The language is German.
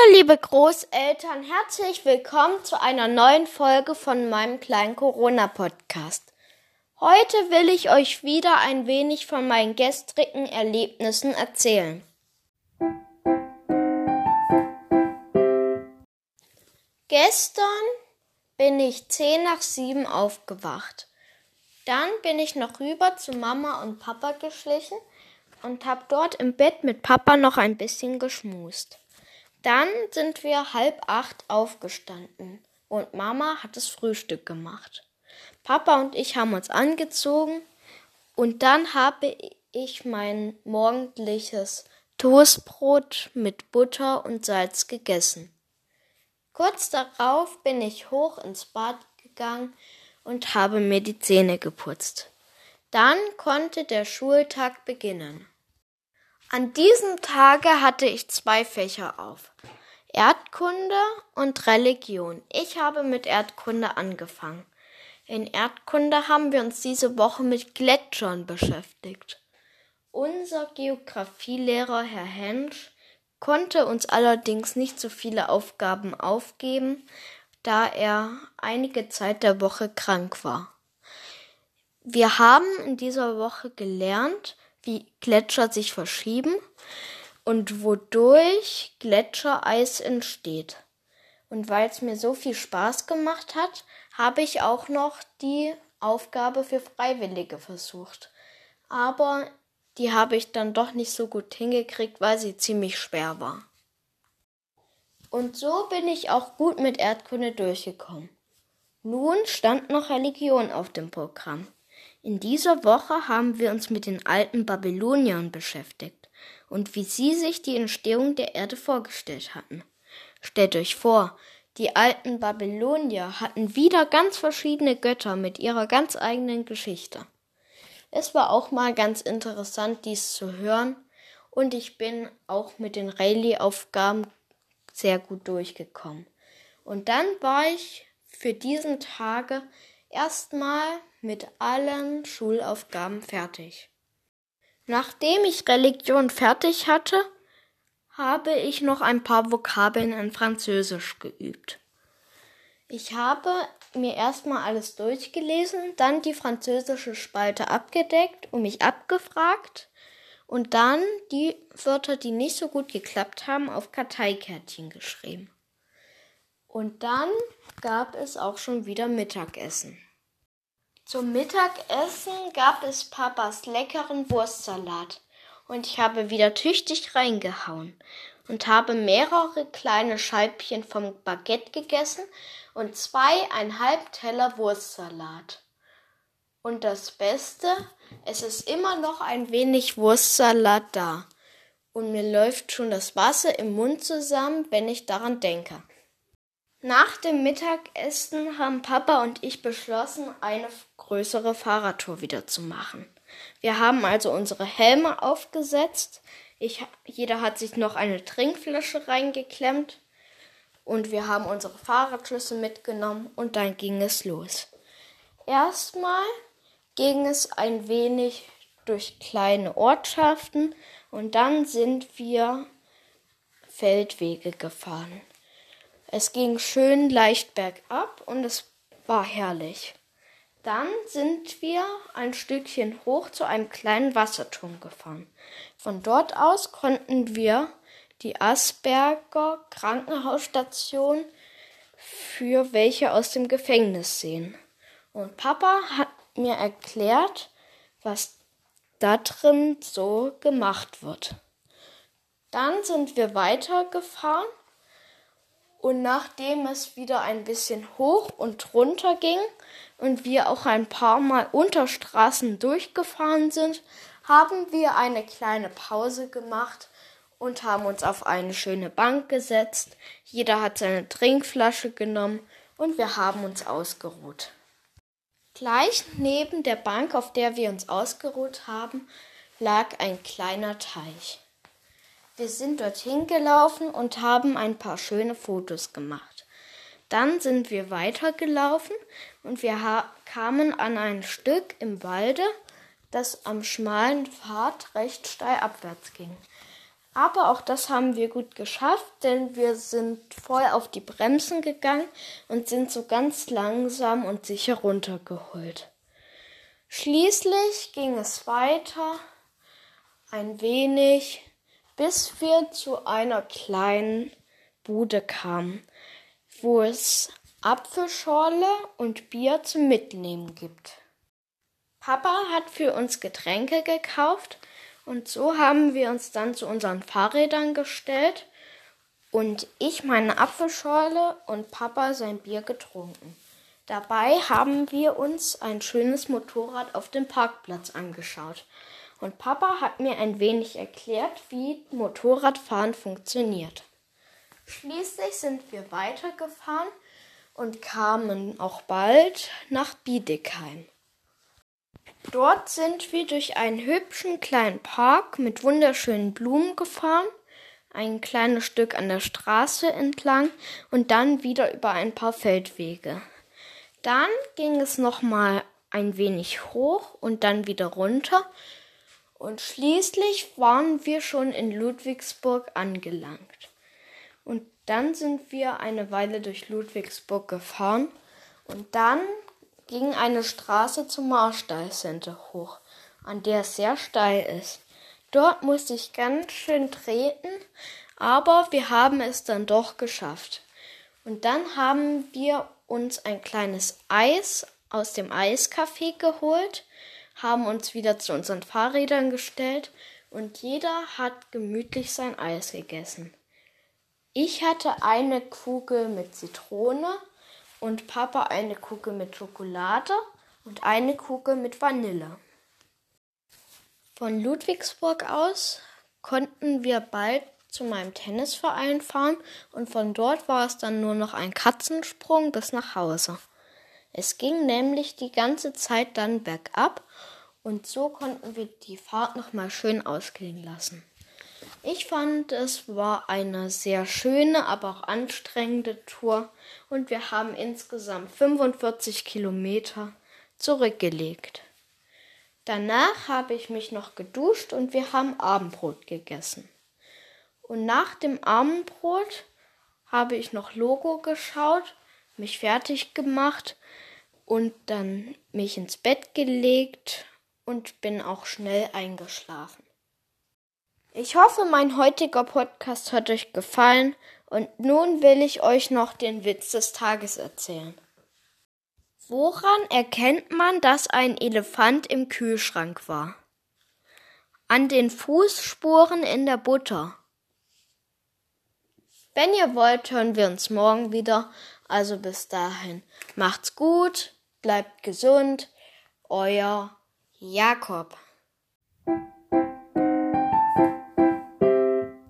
Hallo liebe Großeltern, herzlich willkommen zu einer neuen Folge von meinem kleinen Corona-Podcast. Heute will ich euch wieder ein wenig von meinen gestrigen Erlebnissen erzählen. Gestern bin ich zehn nach sieben aufgewacht. Dann bin ich noch rüber zu Mama und Papa geschlichen und hab dort im Bett mit Papa noch ein bisschen geschmust. Dann sind wir halb acht aufgestanden und Mama hat das Frühstück gemacht. Papa und ich haben uns angezogen und dann habe ich mein morgendliches Toastbrot mit Butter und Salz gegessen. Kurz darauf bin ich hoch ins Bad gegangen und habe mir die Zähne geputzt. Dann konnte der Schultag beginnen. An diesem Tage hatte ich zwei Fächer auf. Erdkunde und Religion. Ich habe mit Erdkunde angefangen. In Erdkunde haben wir uns diese Woche mit Gletschern beschäftigt. Unser Geographielehrer Herr Hensch konnte uns allerdings nicht so viele Aufgaben aufgeben, da er einige Zeit der Woche krank war. Wir haben in dieser Woche gelernt, wie Gletscher sich verschieben und wodurch Gletschereis entsteht. Und weil es mir so viel Spaß gemacht hat, habe ich auch noch die Aufgabe für Freiwillige versucht. Aber die habe ich dann doch nicht so gut hingekriegt, weil sie ziemlich schwer war. Und so bin ich auch gut mit Erdkunde durchgekommen. Nun stand noch Religion auf dem Programm. In dieser Woche haben wir uns mit den alten Babyloniern beschäftigt und wie sie sich die Entstehung der Erde vorgestellt hatten. Stellt euch vor, die alten Babylonier hatten wieder ganz verschiedene Götter mit ihrer ganz eigenen Geschichte. Es war auch mal ganz interessant, dies zu hören, und ich bin auch mit den Rayleigh-Aufgaben sehr gut durchgekommen. Und dann war ich für diesen Tage erstmal mit allen Schulaufgaben fertig. Nachdem ich Religion fertig hatte, habe ich noch ein paar Vokabeln in Französisch geübt. Ich habe mir erstmal alles durchgelesen, dann die französische Spalte abgedeckt und mich abgefragt und dann die Wörter, die nicht so gut geklappt haben, auf Karteikärtchen geschrieben. Und dann gab es auch schon wieder Mittagessen. Zum Mittagessen gab es Papas leckeren Wurstsalat und ich habe wieder tüchtig reingehauen und habe mehrere kleine Scheibchen vom Baguette gegessen und zweieinhalb Teller Wurstsalat. Und das Beste, es ist immer noch ein wenig Wurstsalat da. Und mir läuft schon das Wasser im Mund zusammen, wenn ich daran denke. Nach dem Mittagessen haben Papa und ich beschlossen, eine größere Fahrradtour wieder zu machen. Wir haben also unsere Helme aufgesetzt. Ich, jeder hat sich noch eine Trinkflasche reingeklemmt. Und wir haben unsere Fahrradschlüssel mitgenommen und dann ging es los. Erstmal ging es ein wenig durch kleine Ortschaften und dann sind wir Feldwege gefahren. Es ging schön leicht bergab und es war herrlich. Dann sind wir ein Stückchen hoch zu einem kleinen Wasserturm gefahren. Von dort aus konnten wir die Asperger Krankenhausstation für welche aus dem Gefängnis sehen. Und Papa hat mir erklärt, was da drin so gemacht wird. Dann sind wir weitergefahren und nachdem es wieder ein bisschen hoch und runter ging und wir auch ein paar Mal unter Straßen durchgefahren sind, haben wir eine kleine Pause gemacht und haben uns auf eine schöne Bank gesetzt. Jeder hat seine Trinkflasche genommen und wir haben uns ausgeruht. Gleich neben der Bank, auf der wir uns ausgeruht haben, lag ein kleiner Teich. Wir sind dorthin gelaufen und haben ein paar schöne Fotos gemacht. Dann sind wir weitergelaufen und wir kamen an ein Stück im Walde, das am schmalen Pfad recht steil abwärts ging. Aber auch das haben wir gut geschafft, denn wir sind voll auf die Bremsen gegangen und sind so ganz langsam und sicher runtergeholt. Schließlich ging es weiter ein wenig, bis wir zu einer kleinen Bude kamen, wo es Apfelschorle und Bier zum Mitnehmen gibt. Papa hat für uns Getränke gekauft und so haben wir uns dann zu unseren Fahrrädern gestellt und ich meine Apfelschorle und Papa sein Bier getrunken. Dabei haben wir uns ein schönes Motorrad auf dem Parkplatz angeschaut. Und Papa hat mir ein wenig erklärt, wie Motorradfahren funktioniert. Schließlich sind wir weitergefahren und kamen auch bald nach Biedigheim. Dort sind wir durch einen hübschen kleinen Park mit wunderschönen Blumen gefahren, ein kleines Stück an der Straße entlang und dann wieder über ein paar Feldwege. Dann ging es noch mal ein wenig hoch und dann wieder runter und schließlich waren wir schon in Ludwigsburg angelangt. Und dann sind wir eine Weile durch Ludwigsburg gefahren und dann ging eine Straße zum Marstall Center hoch, an der es sehr steil ist. Dort musste ich ganz schön treten, aber wir haben es dann doch geschafft. Und dann haben wir uns ein kleines Eis aus dem Eiscafé geholt, haben uns wieder zu unseren Fahrrädern gestellt und jeder hat gemütlich sein Eis gegessen. Ich hatte eine Kugel mit Zitrone und Papa eine Kugel mit Schokolade und eine Kugel mit Vanille. Von Ludwigsburg aus konnten wir bald zu meinem Tennisverein fahren und von dort war es dann nur noch ein Katzensprung bis nach Hause. Es ging nämlich die ganze Zeit dann bergab und so konnten wir die Fahrt noch mal schön ausklingen lassen. Ich fand, es war eine sehr schöne, aber auch anstrengende Tour und wir haben insgesamt 45 Kilometer zurückgelegt. Danach habe ich mich noch geduscht und wir haben Abendbrot gegessen. Und nach dem Abendbrot habe ich noch Logo geschaut, mich fertig gemacht und dann mich ins Bett gelegt und bin auch schnell eingeschlafen. Ich hoffe, mein heutiger Podcast hat euch gefallen und nun will ich euch noch den Witz des Tages erzählen. Woran erkennt man, dass ein Elefant im Kühlschrank war? An den Fußspuren in der Butter. Wenn ihr wollt, hören wir uns morgen wieder. Also bis dahin, macht's gut, bleibt gesund, euer Jakob.